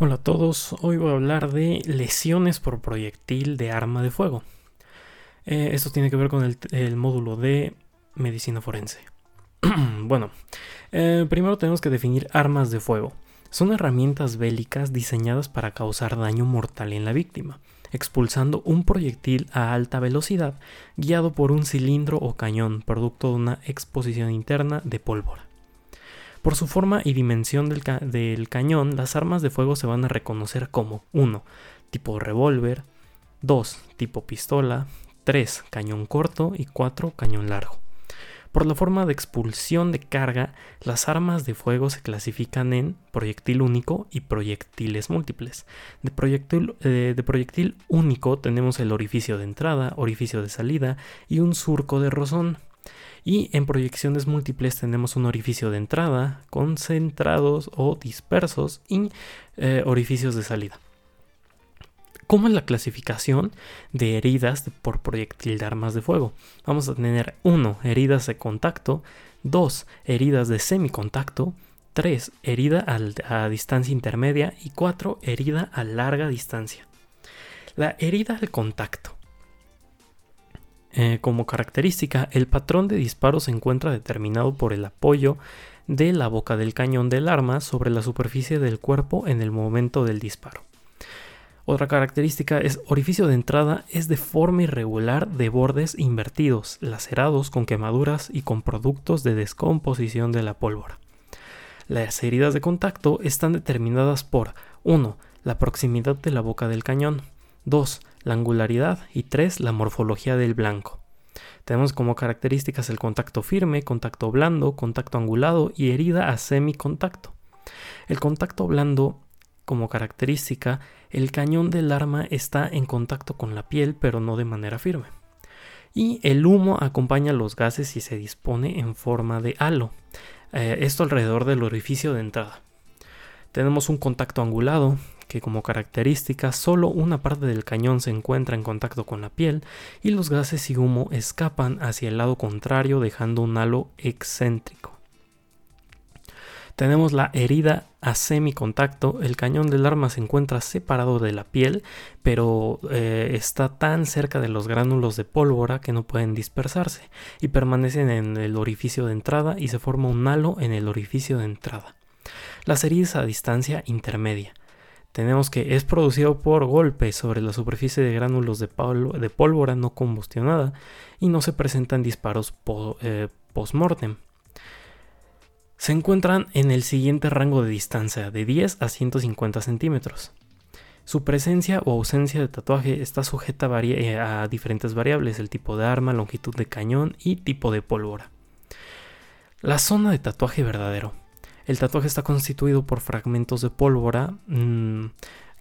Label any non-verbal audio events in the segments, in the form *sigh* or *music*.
Hola a todos, hoy voy a hablar de lesiones por proyectil de arma de fuego. Eh, esto tiene que ver con el, módulo de medicina forense. *clears throat* bueno, eh, primero tenemos que definir armas de fuego. Son herramientas bélicas diseñadas para causar daño mortal en la víctima, expulsando un proyectil a alta velocidad guiado por un cilindro o cañón, producto de una exposición interna de pólvora. Por su forma y dimensión del, cañón, las armas de fuego se van a reconocer como 1. Tipo revólver, 2. Tipo pistola, 3. Cañón corto y 4. Cañón largo. Por la forma de expulsión de carga, las armas de fuego se clasifican en proyectil único y proyectiles múltiples. De proyectil, eh, de proyectil único tenemos el orificio de entrada, orificio de salida y un surco de rozón. Y en proyecciones múltiples tenemos un orificio de entrada, concentrados o dispersos y eh, orificios de salida. ¿Cómo es la clasificación de heridas por proyectil de armas de fuego? Vamos a tener 1. Heridas de contacto, 2. Heridas de semicontacto, 3. Herida a distancia intermedia y 4. Herida a larga distancia. La herida al contacto eh, como característica, el patrón de disparo se encuentra determinado por el apoyo de la boca del cañón del arma sobre la superficie del cuerpo en el momento del disparo. Otra característica es orificio de entrada es de forma irregular de bordes invertidos, lacerados con quemaduras y con productos de descomposición de la pólvora. Las heridas de contacto están determinadas por 1. La proximidad de la boca del cañón, 2 la angularidad y 3 la morfología del blanco. Tenemos como características el contacto firme, contacto blando, contacto angulado y herida a semicontacto. El contacto blando como característica, el cañón del arma está en contacto con la piel pero no de manera firme. Y el humo acompaña los gases y se dispone en forma de halo. Eh, esto alrededor del orificio de entrada. Tenemos un contacto angulado, que como característica solo una parte del cañón se encuentra en contacto con la piel y los gases y humo escapan hacia el lado contrario dejando un halo excéntrico. Tenemos la herida a semicontacto. El cañón del arma se encuentra separado de la piel, pero eh, está tan cerca de los gránulos de pólvora que no pueden dispersarse y permanecen en el orificio de entrada y se forma un halo en el orificio de entrada. Las heridas a distancia intermedia tenemos que es producido por golpes sobre la superficie de gránulos de, pólvora no combustionada y no se presentan disparos eh, post-mortem. Se encuentran en el siguiente rango de distancia, de 10 a 150 centímetros. Su presencia o ausencia de tatuaje está sujeta a, eh, a diferentes variables, el tipo de arma, longitud de cañón y tipo de pólvora. La zona de tatuaje verdadero. El tatuaje está constituido por fragmentos de pólvora mm,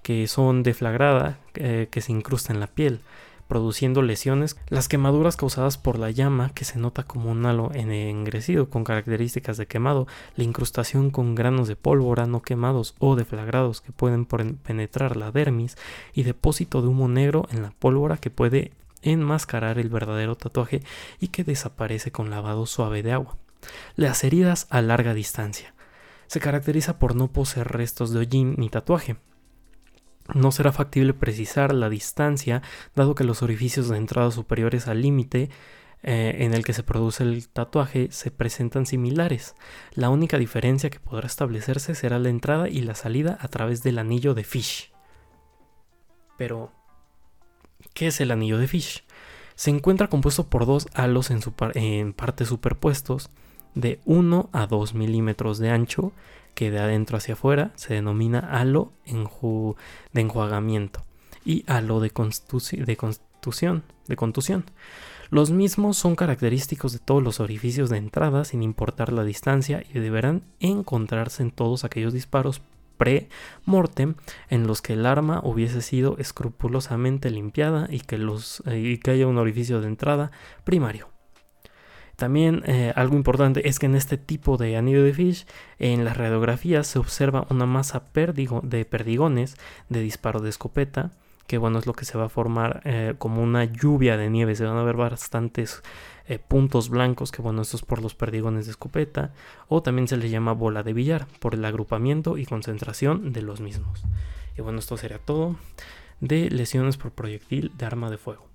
que son deflagrada, eh, que se incrustan en la piel, produciendo lesiones. Las quemaduras causadas por la llama, que se nota como un halo engrecido con características de quemado, la incrustación con granos de pólvora no quemados o deflagrados que pueden penetrar la dermis y depósito de humo negro en la pólvora que puede enmascarar el verdadero tatuaje y que desaparece con lavado suave de agua. Las heridas a larga distancia se caracteriza por no poseer restos de hollín ni tatuaje. No será factible precisar la distancia, dado que los orificios de entrada superiores al límite eh, en el que se produce el tatuaje se presentan similares. La única diferencia que podrá establecerse será la entrada y la salida a través del anillo de Fish. Pero, ¿qué es el anillo de Fish? Se encuentra compuesto por dos halos en, su en partes superpuestos de 1 a 2 milímetros de ancho que de adentro hacia afuera se denomina halo de enjuagamiento y halo de, contusión, de contusión. Los mismos son característicos de todos los orificios de entrada sin importar la distancia y deberán encontrarse en todos aquellos disparos pre-mortem en los que el arma hubiese sido escrupulosamente limpiada y que, los, eh, y que haya un orificio de entrada primario. También eh, algo importante es que en este tipo de anillo de Fish, en las radiografías se observa una masa de perdigones de disparo de escopeta que bueno, es lo que se va a formar eh, como una lluvia de nieve. Se van a ver bastantes eh, puntos blancos, que bueno, esto es por los perdigones de escopeta, o también se le llama bola de billar, por el agrupamiento y concentración de los mismos. Y bueno, esto sería todo de lesiones por proyectil de arma de fuego.